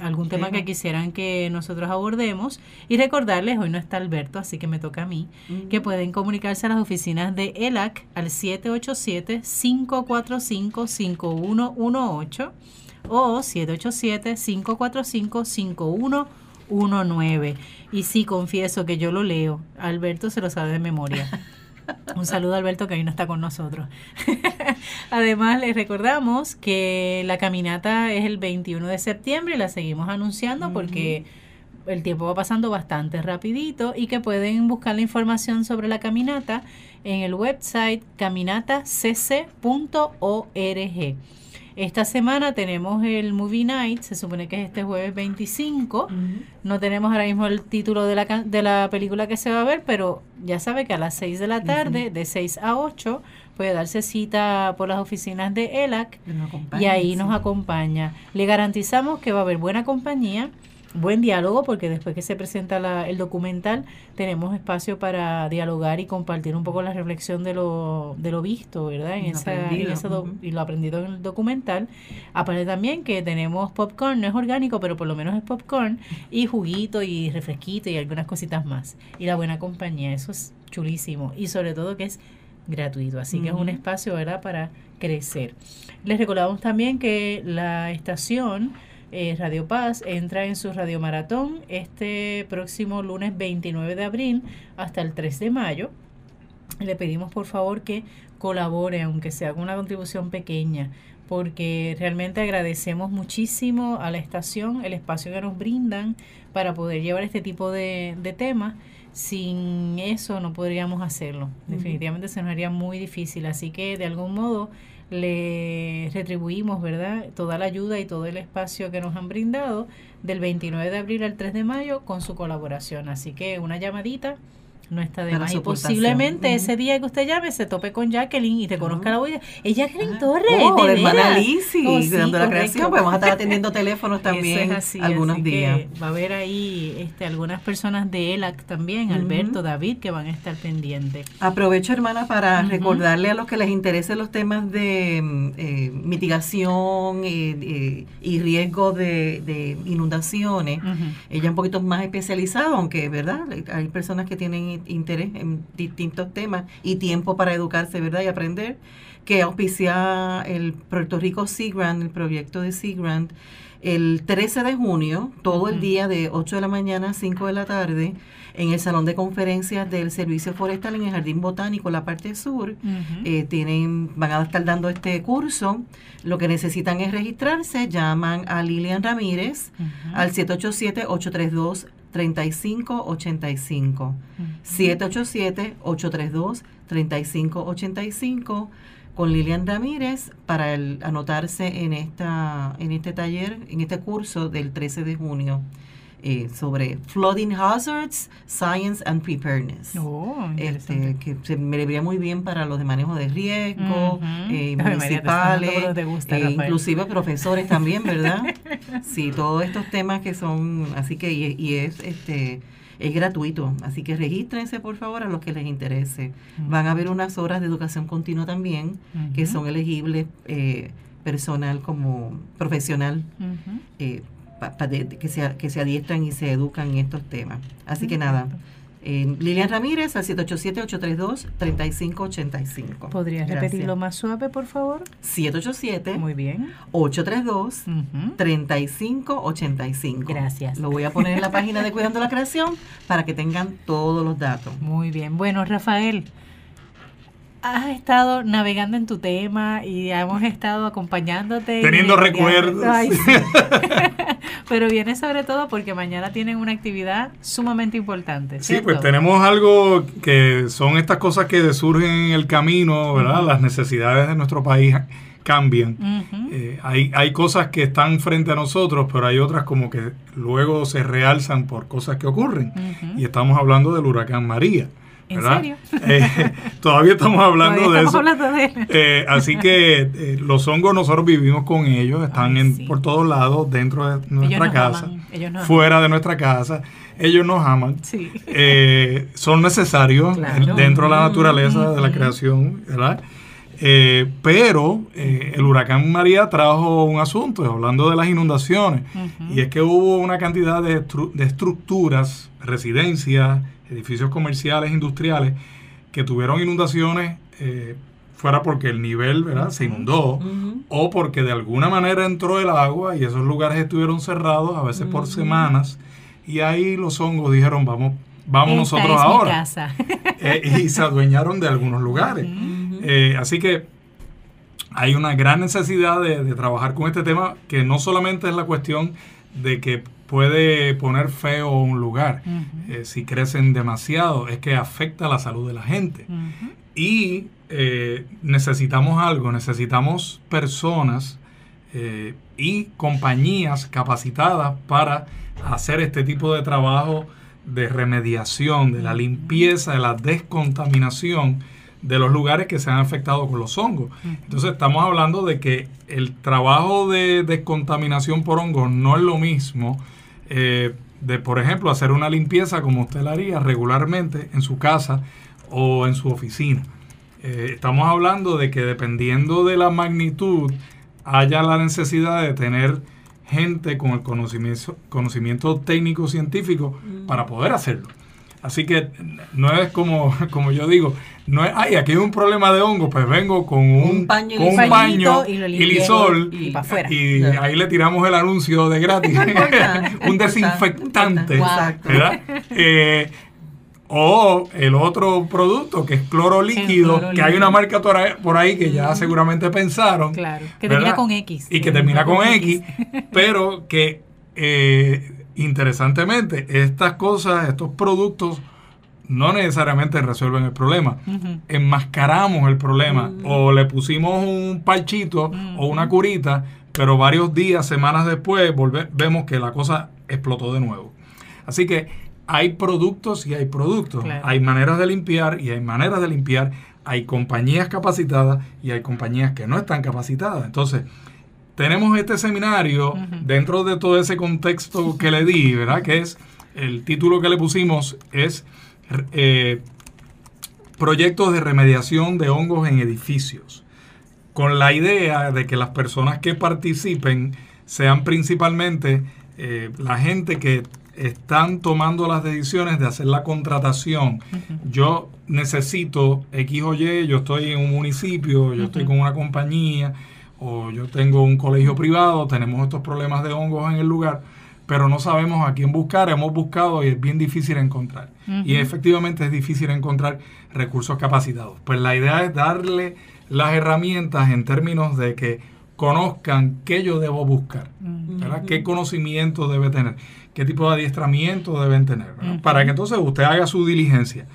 algún tema que quisieran que nosotros abordemos. Y recordarles, hoy no está Alberto, así que me toca a mí, que pueden comunicarse a las oficinas de ELAC al 787-545-5118 o 787-545-5119. Y sí, confieso que yo lo leo. Alberto se lo sabe de memoria. Un saludo a Alberto que hoy no está con nosotros. Además, les recordamos que la caminata es el 21 de septiembre y la seguimos anunciando porque el tiempo va pasando bastante rapidito y que pueden buscar la información sobre la caminata en el website caminatacc.org. Esta semana tenemos el Movie Night, se supone que es este jueves 25. No tenemos ahora mismo el título de la, de la película que se va a ver, pero ya sabe que a las 6 de la tarde, de 6 a 8, puede darse cita por las oficinas de ELAC y ahí nos acompaña. Le garantizamos que va a haber buena compañía buen diálogo porque después que se presenta el documental tenemos espacio para dialogar y compartir un poco la reflexión de lo, de lo visto, ¿verdad? En, esa, Y lo aprendido en el documental. Aparte también que tenemos popcorn, no es orgánico, pero por lo menos es popcorn, y juguito y refresquito y algunas cositas más. Y la buena compañía, eso es chulísimo. Y sobre todo que es gratuito, así que es un espacio, ¿verdad?, para crecer. Les recordamos también que la estación eh, Radio Paz entra en su Radio Maratón este próximo lunes 29 de abril hasta el 3 de mayo. Le pedimos por favor que colabore, aunque sea con una contribución pequeña, porque realmente agradecemos muchísimo a la estación el espacio que nos brindan para poder llevar este tipo de, de temas. Sin eso no podríamos hacerlo. Definitivamente se nos haría muy difícil. Así que de algún modo le retribuimos, ¿verdad?, toda la ayuda y todo el espacio que nos han brindado del 29 de abril al 3 de mayo con su colaboración. Así que una llamadita no está de más. Y posiblemente ese día que usted llame se tope con Jacqueline y reconozca la voz. Es Jacqueline Torres. Oh, de hermana Lizzie, oh, dando la creación. Pues vamos a estar atendiendo teléfonos también algunos días. va a haber ahí este, algunas personas de ELAC también, Alberto, David, que van a estar pendientes. Aprovecho, hermana, para recordarle a los que les interesen los temas de mm, eh, mitigación eh, eh, y riesgo de, de inundaciones. Ella un poquito más especializada, aunque, ¿verdad? Hay personas que tienen interés en distintos temas y tiempo para educarse, ¿verdad? Y aprender, que auspicia el Puerto Rico Sea Grant, el proyecto de Sea Grant, el 13 de junio, todo el día de 8 de la mañana a 5 de la tarde, en el salón de conferencias del Servicio Forestal en el Jardín Botánico, la parte sur. Eh, tienen, van a estar dando este curso. Lo que necesitan es registrarse. Llaman a Lilian Ramírez al 787-832 3585. 787-832-3585 con Lilian Ramírez para el, anotarse en, esta, en este taller, en este curso del 13 de junio. Eh, sobre Flooding Hazards, Science and Preparedness. Oh, este, que se me vería muy bien para los de manejo de riesgo, eh, municipales, eh, inclusive profesores también, ¿verdad? sí, todos estos temas que son, así que, y, es este es gratuito, así que regístrense por favor a los que les interese. Van a haber unas horas de educación continua también que son elegibles personal como profesional que, se, que se adiestran y se educan en estos temas. Así que nada, Lilian Ramírez al 787-832-3585. ¿Podrías repetirlo más suave, por favor? 787. Muy bien. 832-3585. Gracias. Lo voy a poner en la página de Cuidando la Creación para que tengan todos los datos. Muy bien. Bueno, Rafael, has estado navegando en tu tema y hemos estado acompañándote. Teniendo recuerdos. Pero viene sobre todo porque mañana tienen una actividad sumamente importante. Sí, pues tenemos algo que son estas cosas que surgen en el camino, ¿verdad? Las necesidades de nuestro país cambian. Eh, hay, hay cosas que están frente a nosotros, pero hay otras como que luego se realzan por cosas que ocurren. Y estamos hablando del huracán María. ¿En serio? Eh, todavía estamos hablando de eso. Eh, así que eh, los hongos nosotros vivimos con ellos, están en, por todos lados, dentro de nuestra casa, fuera de nuestra casa. Ellos nos aman. Sí. son necesarios dentro de la naturaleza de la creación, ¿verdad? pero el huracán María trajo un asunto, hablando de las inundaciones, y es que hubo una cantidad de, de estructuras, residencias, edificios comerciales, industriales, que tuvieron inundaciones, eh, fuera porque el nivel ¿verdad? se inundó o porque de alguna manera entró el agua y esos lugares estuvieron cerrados, a veces por semanas, y ahí los hongos dijeron, vamos, vamos nosotros ahora. Eh, y se adueñaron de algunos lugares. Eh, así que hay una gran necesidad de, de trabajar con este tema, que no solamente es la cuestión de que puede poner feo un lugar eh, si crecen demasiado, es que afecta la salud de la gente. Y eh, necesitamos algo, necesitamos personas eh, y compañías capacitadas para hacer este tipo de trabajo de remediación, de la limpieza, de la descontaminación de los lugares que se han afectado con los hongos. Entonces estamos hablando de que el trabajo de descontaminación por hongos no es lo mismo eh, de, por ejemplo, hacer una limpieza como usted la haría regularmente en su casa o en su oficina. Eh, estamos hablando de que dependiendo de la magnitud haya la necesidad de tener gente con el conocimiento, conocimiento técnico científico para poder hacerlo. Así que no es como, como yo digo, no es, ay, aquí hay un problema de hongo, pues vengo con un, paño, con un paño y, lisol y, y, ahí le tiramos el anuncio de gratis, un desinfectante, ¿verdad? Eh, o el otro producto que es cloro líquido, que hay una marca por ahí que ya seguramente pensaron. Claro, que termina con X. Y que termina con X, pero que eh, interesantemente, estas cosas, estos productos no necesariamente resuelven el problema. Enmascaramos el problema o le pusimos un parchito o una curita, pero varios días, semanas después, vemos que la cosa explotó de nuevo. Así que hay productos y hay productos. Hay maneras de limpiar y hay maneras de limpiar. Hay compañías capacitadas y hay compañías que no están capacitadas. Entonces, tenemos este seminario dentro de todo ese contexto que le di, ¿verdad? Que es, el título que le pusimos es eh, Proyectos de remediación de hongos en edificios, con la idea de que las personas que participen sean principalmente eh, la gente que están tomando las decisiones de hacer la contratación. Yo necesito X o Y, yo estoy en un municipio, yo estoy con una compañía, o yo tengo un colegio privado, tenemos estos problemas de hongos en el lugar, pero no sabemos a quién buscar, hemos buscado y es bien difícil encontrar. Y efectivamente es difícil encontrar recursos capacitados. Pues la idea es darle las herramientas en términos de que conozcan qué yo debo buscar, qué conocimiento debe tener, qué tipo de adiestramiento deben tener, para que entonces usted haga su diligencia.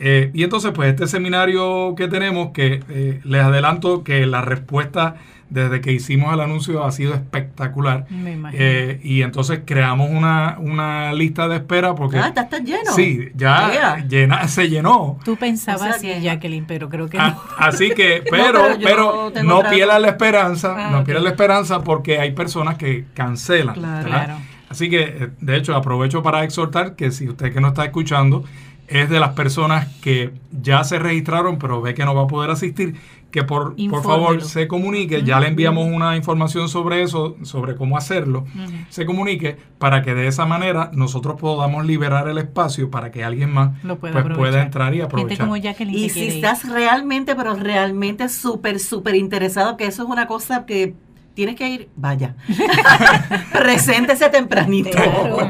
Eh, y entonces, pues este seminario que tenemos, que eh, les adelanto que la respuesta desde que hicimos el anuncio ha sido espectacular. Eh, y entonces creamos una, una lista de espera porque... Ah, está, lleno. Sí, ya llena, se llenó. Tú pensabas así, Jacqueline, pero creo que ah, no. Así que, pero, no, pero, no pierdas la esperanza, ah, no pierdas la esperanza porque hay personas que cancelan. Claro. Así que, de hecho, aprovecho para exhortar que si usted que no está escuchando es de las personas que ya se registraron, pero ve que no va a poder asistir, que por, por favor se comunique, ya le enviamos una información sobre eso, sobre cómo hacerlo, se comunique para que de esa manera nosotros podamos liberar el espacio para que alguien más pues, pueda entrar y aprovechar. y si estás realmente, pero realmente súper, súper interesado, que eso es una cosa que tienes que ir, vaya. Preséntese tempranito.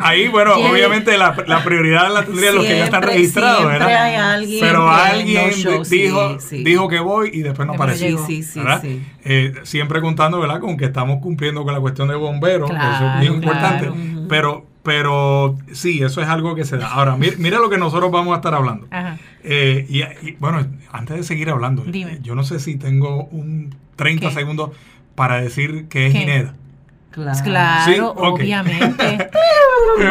Ahí, bueno, obviamente la, prioridad la tendrían los que ya están registrados, ¿verdad? Hay alguien Pero alguien dijo, dijo que voy y después no apareció. Sí, sí, sí. Eh, siempre contando, ¿verdad? Con que estamos cumpliendo con la cuestión de bomberos, que eso es bien importante. Pero pero sí, eso es algo que se da. Ahora, mira, lo que nosotros vamos a estar hablando. Eh, y, bueno, antes de seguir hablando, yo no sé si tengo un 30 segundos para decir que es Ineda. Claro, obviamente.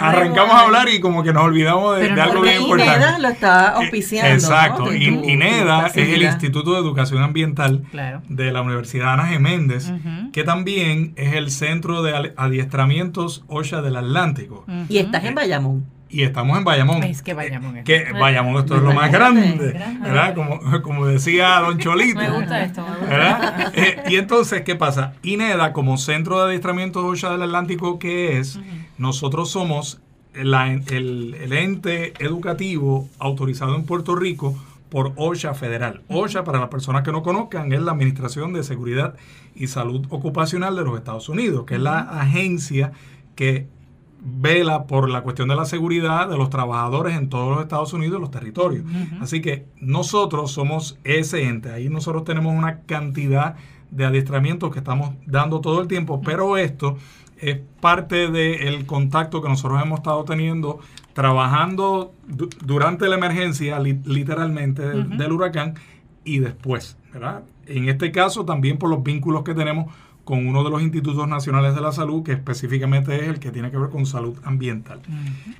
arrancamos, a hablar y como que nos olvidamos de, algo bien importante. INEDA lo está eh, auspiciando. Exacto. INEDA es el Instituto de Educación Ambiental de la Universidad Ana Geméndez, que también es el Centro de Adiestramientos OSHA del Atlántico. Y estás en Bayamón y estamos en Bayamón. Es que Bayamón es. Que Bayamón esto es lo más grande, ¿verdad? Como, como decía Don Cholito. Me gusta esto. ¿verdad? Eh, y entonces, ¿qué pasa? INEDA, como centro de adiestramiento de OSHA del Atlántico que es, nosotros somos el, el, ente educativo autorizado en Puerto Rico por OSHA Federal. OSHA, para las personas que no conozcan, es la Administración de Seguridad y Salud Ocupacional de los Estados Unidos, que es la agencia que vela por la cuestión de la seguridad de los trabajadores en todos los Estados Unidos y los territorios. Así que nosotros somos ese ente. Ahí nosotros tenemos una cantidad de adiestramientos que estamos dando todo el tiempo, pero esto es parte del contacto que nosotros hemos estado teniendo trabajando durante la emergencia, literalmente, del, huracán y después, ¿verdad? En este caso también por los vínculos que tenemos con uno de los institutos nacionales de la salud, que específicamente es el que tiene que ver con salud ambiental.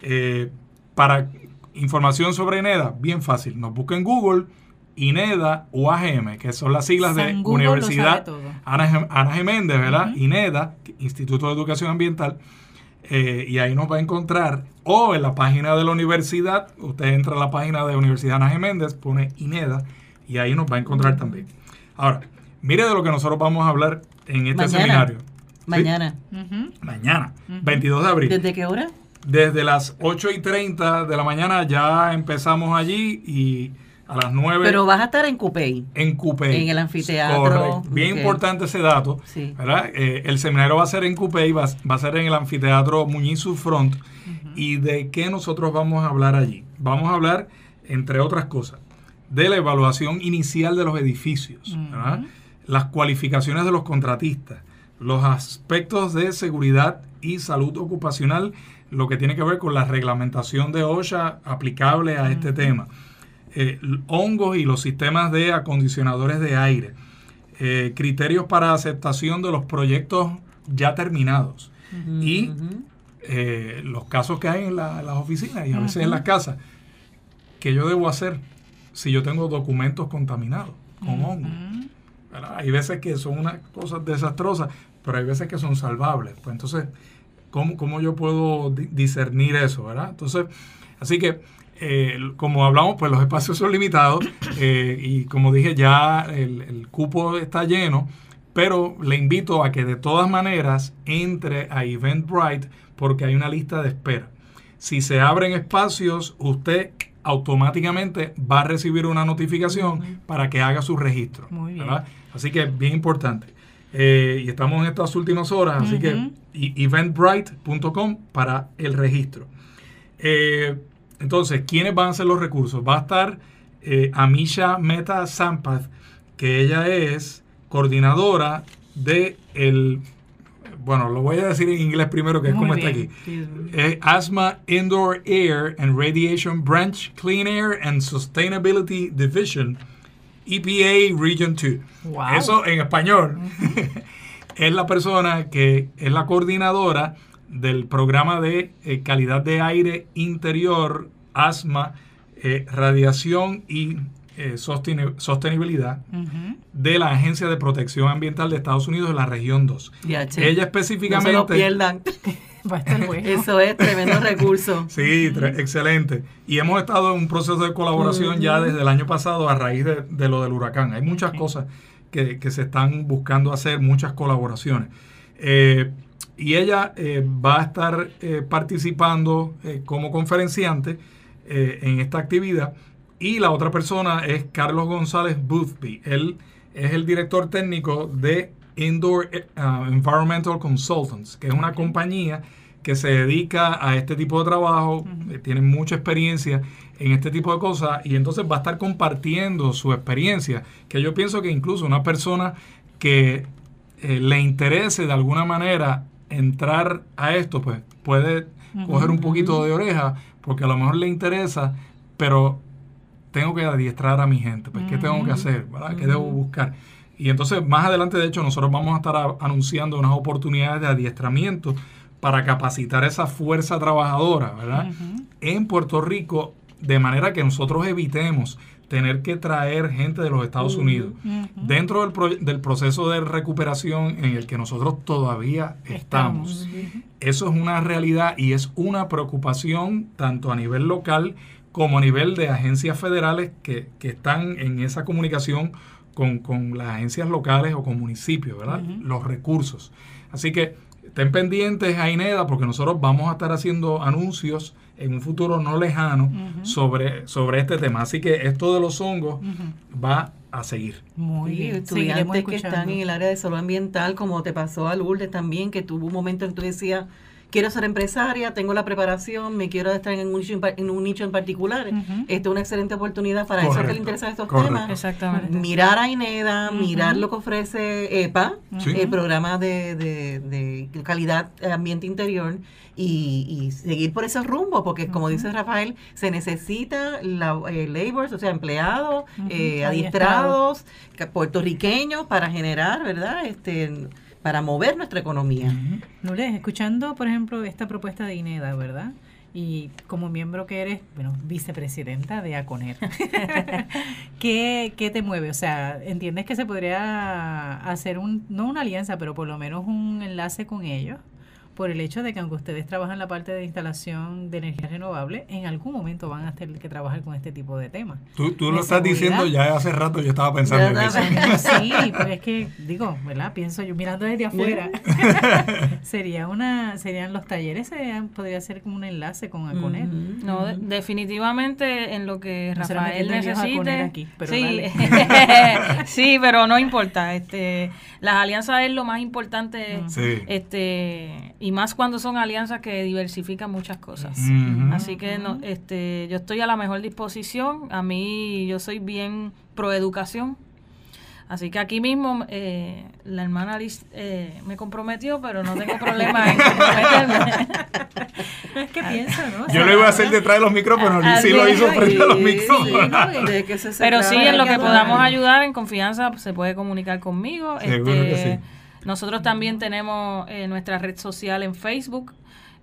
Eh, para información sobre INEDA, bien fácil, nos busca en Google INEDA UAGM, que son las siglas de Universidad Ana, Ana, Geméndez, ¿verdad? INEDA, Instituto de Educación Ambiental, eh, y ahí nos va a encontrar, o en la página de la universidad, usted entra a la página de Universidad Ana Geméndez, pone INEDA, y ahí nos va a encontrar también. Ahora, mire de lo que nosotros vamos a hablar en este seminario. Mañana. Mañana, 22 de abril. ¿Desde qué hora? Desde las 8 y 30 de la mañana ya empezamos allí y a las 9. Pero vas a estar en Cupey. En Cupey. En el anfiteatro. Bien importante ese dato. ¿verdad? Eh, el seminario va a ser en Cupey, va, va, a ser en el anfiteatro Muñiz Front. ¿Y de qué nosotros vamos a hablar allí? Vamos a hablar, entre otras cosas, de la evaluación inicial de los edificios. ¿verdad? Las cualificaciones de los contratistas, los aspectos de seguridad y salud ocupacional, lo que tiene que ver con la reglamentación de OSHA aplicable a este tema, eh, hongos y los sistemas de acondicionadores de aire, eh, criterios para aceptación de los proyectos ya terminados. Y eh, los casos que hay en, las oficinas y a veces en las casas. ¿Qué yo debo hacer si yo tengo documentos contaminados con hongos? Hay veces que son unas cosas desastrosas, pero hay veces que son salvables. Pues entonces, ¿cómo, cómo yo puedo discernir eso? ¿verdad? Entonces, así que, eh, como hablamos, pues los espacios son limitados eh, y como dije, ya el, el cupo está lleno, pero le invito a que de todas maneras entre a Eventbrite porque hay una lista de espera. Si se abren espacios, usted automáticamente va a recibir una notificación para que haga su registro. Muy bien. Así que bien importante. Eh, y estamos en estas últimas horas, así que eventbrite.com para el registro. Eh, entonces, ¿quiénes van a ser los recursos? Va a estar eh, Amisha Meta Sampath, que ella es coordinadora de el bueno, lo voy a decir en inglés primero, que es como está aquí. Asthma Indoor Air and Radiation Branch Clean Air and Sustainability Division, EPA Region 2. Eso en español. es la persona que es la coordinadora del programa de eh, calidad de aire interior, asma, eh, radiación y eh, sostenibilidad de la Agencia de Protección Ambiental de Estados Unidos de la región 2. Ella específicamente... No se lo pierdan. Va a estar bueno. Eso es tremendo recurso. Sí, excelente. Y hemos estado en un proceso de colaboración ya desde el año pasado a raíz de, lo del huracán. Hay muchas cosas que, se están buscando hacer, muchas colaboraciones. Eh, y ella eh, va a estar eh, participando como conferenciante en esta actividad. Y la otra persona es Carlos González Boothby. Él es el director técnico de Indoor uh, Environmental Consultants, que es una compañía que se dedica a este tipo de trabajo, eh, tiene mucha experiencia en este tipo de cosas y entonces va a estar compartiendo su experiencia, que yo pienso que incluso una persona que eh, le interese de alguna manera entrar a esto, pues puede coger un poquito de oreja, porque a lo mejor le interesa, pero tengo que adiestrar a mi gente, pues ¿qué tengo que hacer? ¿Qué debo buscar? Y entonces más adelante, de hecho, nosotros vamos a estar anunciando unas oportunidades de adiestramiento para capacitar esa fuerza trabajadora, ¿verdad? En Puerto Rico, de manera que nosotros evitemos tener que traer gente de los Estados Unidos dentro del, del, proceso de recuperación en el que nosotros todavía estamos. Eso es una realidad y es una preocupación tanto a nivel local como a nivel de agencias federales que, que están en esa comunicación con, las agencias locales o con municipios, ¿verdad? Los recursos. Así que estén pendientes a INEDA porque nosotros vamos a estar haciendo anuncios en un futuro no lejano sobre, sobre este tema. Así que esto de los hongos va a seguir. Muy bien. Estudiantes que están en el área de salud ambiental, como te pasó a Lourdes también, que tuvo un momento en que tú decías, quiero ser empresaria, tengo la preparación, me quiero estar en un nicho en, un nicho en particular. Esto es una excelente oportunidad para eso que le interesan estos temas. Exactamente. Mirar a INEDA, mirar lo que ofrece EPA, el programa de, de, calidad ambiente interior, y, seguir por ese rumbo, porque como dice Rafael, se necesita la, eh, labors, o sea, empleados, eh, adiestrados, puertorriqueños para generar, ¿verdad? Este para mover nuestra economía. Uh escuchando, por ejemplo, esta propuesta de INEDA, ¿verdad? Y como miembro que eres, bueno, vicepresidenta de ACONER, ¿qué, ¿qué te mueve? O sea, ¿entiendes que se podría hacer un, no una alianza, pero por lo menos un enlace con ellos? Por el hecho de que aunque ustedes trabajan la parte de instalación de energía renovable, en algún momento van a tener que trabajar con este tipo de temas. Tú, tú lo estás diciendo ya hace rato, yo estaba pensando en eso. Sí, pues es que, digo, ¿verdad? Pienso yo mirando desde afuera, sería una, serían los talleres, podría ser como un enlace con Aconet. No, definitivamente en lo que Rafael necesite. Aquí, pero sí, sí, pero no importa. Este, las alianzas es lo más importante. Este y más cuando son alianzas que diversifican muchas cosas. Así que no, este, yo estoy a la mejor disposición. A mí yo soy bien pro educación. Así que aquí mismo eh, la hermana Liz eh, me comprometió, pero no tengo problema en comprometerme. es que piensa, ¿no? Yo lo iba a hacer detrás de los micrófonos, Liz sí lo hizo frente a los micrófonos. pero sí, en lo que podamos ayudar en confianza se puede comunicar conmigo. Seguro que este, sí nosotros también tenemos eh, nuestra red social en Facebook,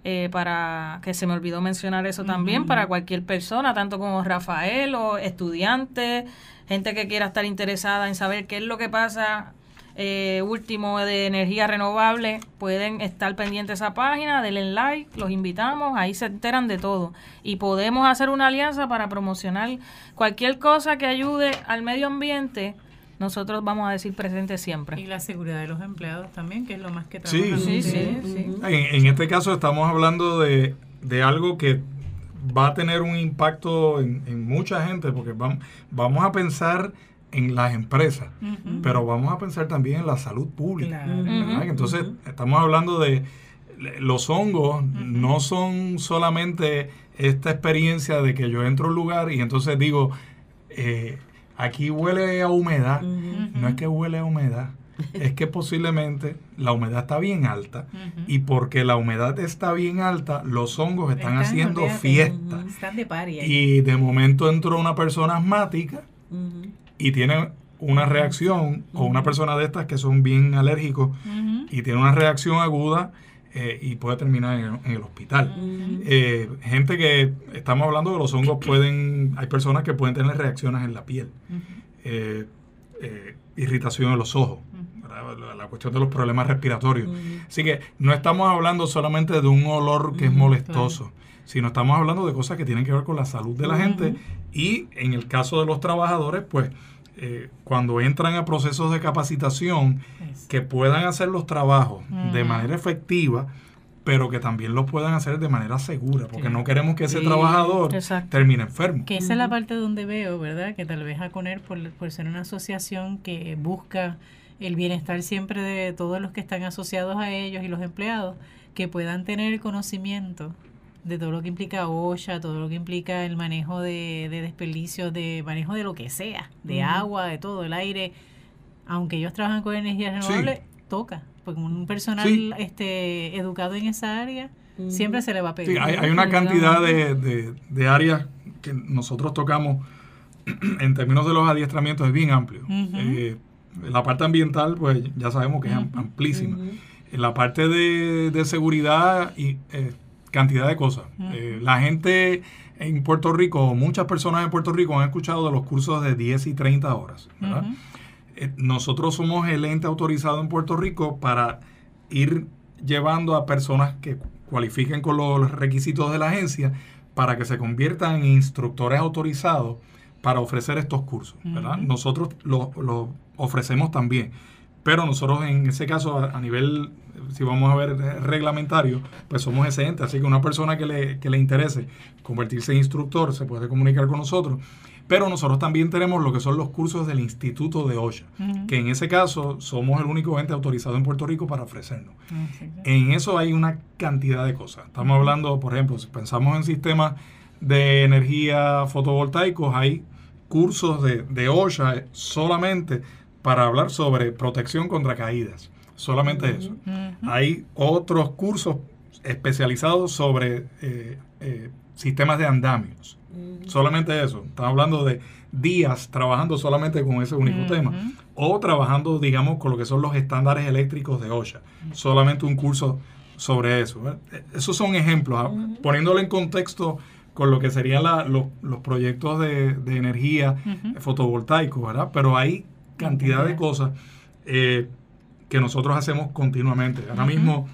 eh, para que se me olvidó mencionar eso también, para cualquier persona, tanto como Rafael o estudiantes, gente que quiera estar interesada en saber qué es lo que pasa eh, último de energía renovable, pueden estar pendientes a esa página, denle like, los invitamos, ahí se enteran de todo. Y podemos hacer una alianza para promocionar cualquier cosa que ayude al medio ambiente nosotros vamos a decir presente siempre. Y la seguridad de los empleados también, que es lo más que trabajamos. Sí, sí, sí. En, este caso estamos hablando de, algo que va a tener un impacto en, mucha gente, porque vamos, vamos a pensar en las empresas, pero vamos a pensar también en la salud pública. Entonces, estamos hablando de los hongos, no son solamente esta experiencia de que yo entro a un lugar y entonces digo, eh, Aquí huele a humedad. No es que huele a humedad. es que posiblemente la humedad está bien alta y porque la humedad está bien alta, los hongos están, haciendo fiesta. Están de Y de momento entró una persona asmática y tiene una reacción, o una persona de estas que son bien alérgicos y tiene una reacción aguda eh, y puede terminar en, el hospital. Eh, gente que estamos hablando de los hongos pueden, hay personas que pueden tener reacciones en la piel. Eh, eh, irritación en los ojos, la, cuestión de los problemas respiratorios. Así que no estamos hablando solamente de un olor que es molestoso, sino estamos hablando de cosas que tienen que ver con la salud de la gente y en el caso de los trabajadores, pues eh, cuando entran a procesos de capacitación, que puedan hacer los trabajos de manera efectiva, pero que también lo puedan hacer de manera segura, porque no queremos que ese trabajador termine enfermo. Que esa es la parte donde veo, ¿verdad? Que tal vez Aconer, por, por ser una asociación que busca el bienestar siempre de todos los que están asociados a ellos y los empleados, que puedan tener el conocimiento de todo lo que implica OSHA, todo lo que implica el manejo de, desperdicios, de manejo de lo que sea, de agua, de todo, el aire. Aunque ellos trabajan con energías renovables, toca, porque un personal este, educado en esa área siempre se le va a pedir. Sí, hay, una cantidad de, de, áreas que nosotros tocamos en términos de los adiestramientos es bien amplio. Eh, la parte ambiental, pues ya sabemos que es amplísima. En la parte de, seguridad y eh, cantidad de cosas. Eh, la gente en Puerto Rico, muchas personas en Puerto Rico han escuchado de los cursos de 10 y 30 horas. Eh, nosotros somos el ente autorizado en Puerto Rico para ir llevando a personas que cualifiquen con los requisitos de la agencia para que se conviertan en instructores autorizados para ofrecer estos cursos. Nosotros los lo ofrecemos también. Pero nosotros en ese caso, a, nivel, si vamos a ver reglamentario, pues somos ese ente. Así que una persona que le, que le interese convertirse en instructor se puede comunicar con nosotros. Pero nosotros también tenemos lo que son los cursos del Instituto de OSHA, que en ese caso somos el único ente autorizado en Puerto Rico para ofrecernos. Ah, en eso hay una cantidad de cosas. Estamos hablando, por ejemplo, si pensamos en sistemas de energía fotovoltaicos, hay cursos de, de OSHA solamente para hablar sobre protección contra caídas. Solamente eso. Hay otros cursos especializados sobre eh, eh, sistemas de andamios. Solamente eso. Estamos hablando de días trabajando solamente con ese único tema. O trabajando, digamos, con lo que son los estándares eléctricos de OSHA. Solamente un curso sobre eso. Esos son ejemplos. ¿ah? Poniéndolo en contexto con lo que serían los, proyectos de, energía fotovoltaicos, ¿verdad? Pero hay cantidad de cosas eh, que nosotros hacemos continuamente. Ahora mismo,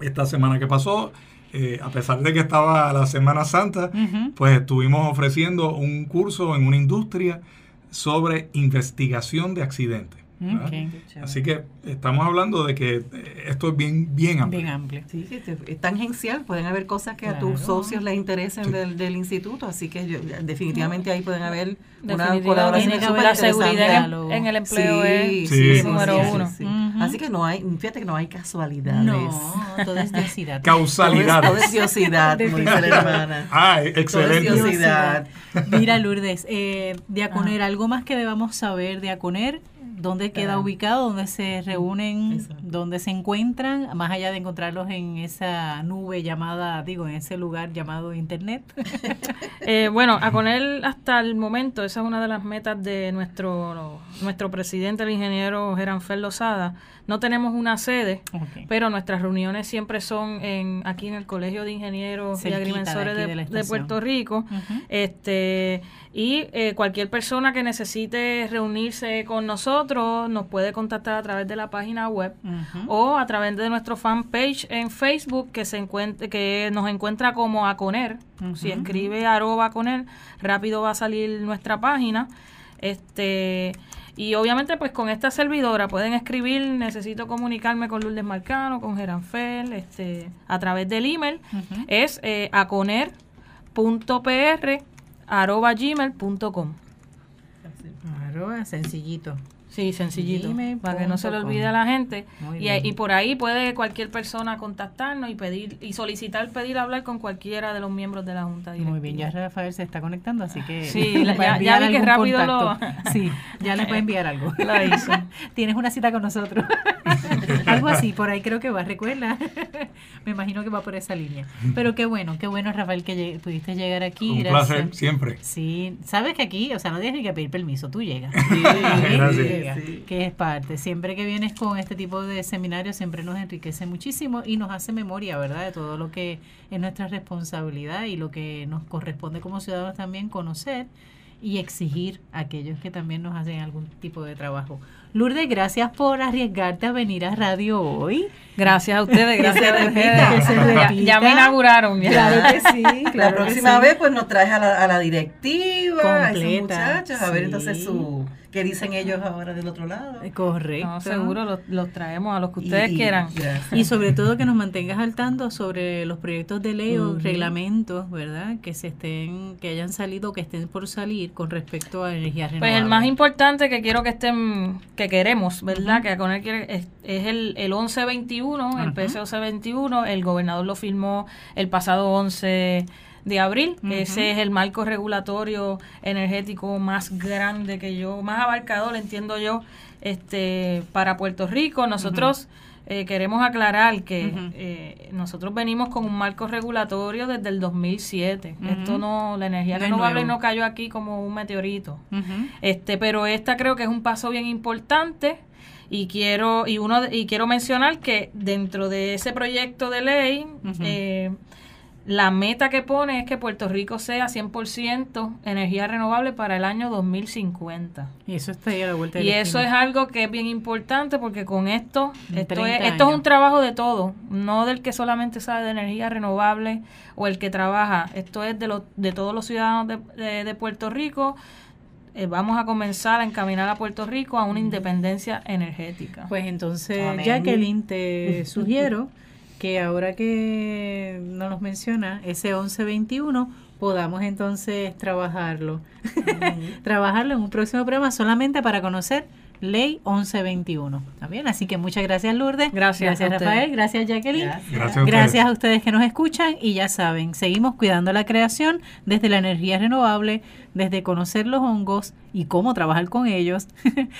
esta semana que pasó, eh, a pesar de que estaba la Semana Santa, pues estuvimos ofreciendo un curso en una industria sobre investigación de accidentes. Así que estamos hablando de que eh, esto es bien, bien amplio. Bien amplio. Sí, es tan gerencial, pueden haber cosas que a tus socios les interesen del, instituto, así que definitivamente ahí pueden haber una colaboración La seguridad en, el empleo es número uno. Así que no hay, fíjate que no hay casualidades. No, todo es diosidad. Causalidades. Todo es diosidad, como dice la hermana. Ah, excelente. Mira, Lourdes, eh, Diaconer, ah. ¿algo más que debamos saber de Diaconer? Dónde queda ubicado, dónde se reúnen, dónde se encuentran, más allá de encontrarlos en esa nube llamada, digo, en ese lugar llamado Internet. eh, bueno, a con él hasta el momento, esa es una de las metas de nuestro, nuestro presidente, el ingeniero Geranfer Lozada. No tenemos una sede, pero nuestras reuniones siempre son en aquí en el Colegio de Ingenieros y Agrimensores de, Puerto Rico. este y eh, cualquier persona que necesite reunirse con nosotros nos puede contactar a través de la página web o a través de nuestro fanpage en Facebook que se encuentre, que nos encuentra como Aconer. Si escribe arroba Aconer, rápido va a salir nuestra página. Este y obviamente pues con esta servidora pueden escribir, necesito comunicarme con Lourdes Marcano, con Geranfel, este, a través del email. Es eh, aconer.pr arroba gmail.com. Arroba sencillito. Sí, sencillito, para que no se le olvide a la gente. Y, y, por ahí puede cualquier persona contactarnos y pedir y solicitar pedir hablar con cualquiera de los miembros de la Junta Directiva. Muy bien, ya Rafael se está conectando, así que sí, ya, vi que rápido lo... Sí, ya les puede enviar algo. La hizo. Tienes una cita con nosotros. algo así, por ahí creo que va, recuerda. Me imagino que va por esa línea. Pero qué bueno, qué bueno, Rafael, que pudiste llegar aquí. Un placer, siempre. Sí, sabes que aquí, o sea, no tienes ni que pedir permiso, tú llegas. Sí, gracias que es parte. Siempre que vienes con este tipo de seminarios, siempre nos enriquece muchísimo y nos hace memoria, ¿verdad?, de todo lo que es nuestra responsabilidad y lo que nos corresponde como ciudadanos también conocer y exigir a aquellos que también nos hacen algún tipo de trabajo. Lourdes, gracias por arriesgarte a venir a radio hoy. Gracias a ustedes, gracias a ustedes. Ya, me inauguraron. Claro que sí. la próxima vez pues nos traes a la, a la directiva, a esos muchachos, a ver entonces su ¿Qué dicen ellos ahora del otro lado? Eh, correcto. seguro los, traemos a los que ustedes quieran. Y, sobre todo que nos mantengas al tanto sobre los proyectos de ley o reglamentos, ¿verdad? Que se estén, que hayan salido, que estén por salir con respecto a energías renovables. Pues el más importante que quiero que estén, que queremos, ¿verdad? Que con él es, es, el, el 1121, el PSO 1121, el gobernador lo firmó el pasado 11 de abril. Ese es el marco regulatorio energético más grande que yo, más abarcador, entiendo yo, este para Puerto Rico. Nosotros eh, queremos aclarar que eh, nosotros venimos con un marco regulatorio desde el 2007. Esto no, la energía renovable no cayó aquí como un meteorito. Este, pero esta creo que es un paso bien importante y quiero y uno y quiero mencionar que dentro de ese proyecto de ley eh, la meta que pone es que Puerto Rico sea 100% energía renovable para el año 2050. Y eso está ahí a la vuelta Y eso es algo que es bien importante porque con esto, esto es, esto es un trabajo de todo, no del que solamente sabe de energía renovable o el que trabaja, esto es de, lo, de todos los ciudadanos de, de, Puerto Rico. Eh, vamos a comenzar a encaminar a Puerto Rico a una independencia energética. Pues entonces, Jacqueline, te sugiero que ahora que nos los menciona, ese 1121, podamos entonces trabajarlo. trabajarlo en un próximo programa solamente para conocer Ley 1121. ¿Está Así que muchas gracias Lourdes. Gracias. Gracias Rafael. Gracias Jacqueline. Gracias. Gracias, a ustedes que nos escuchan y ya saben, seguimos cuidando la creación desde la energía renovable, desde conocer los hongos y cómo trabajar con ellos,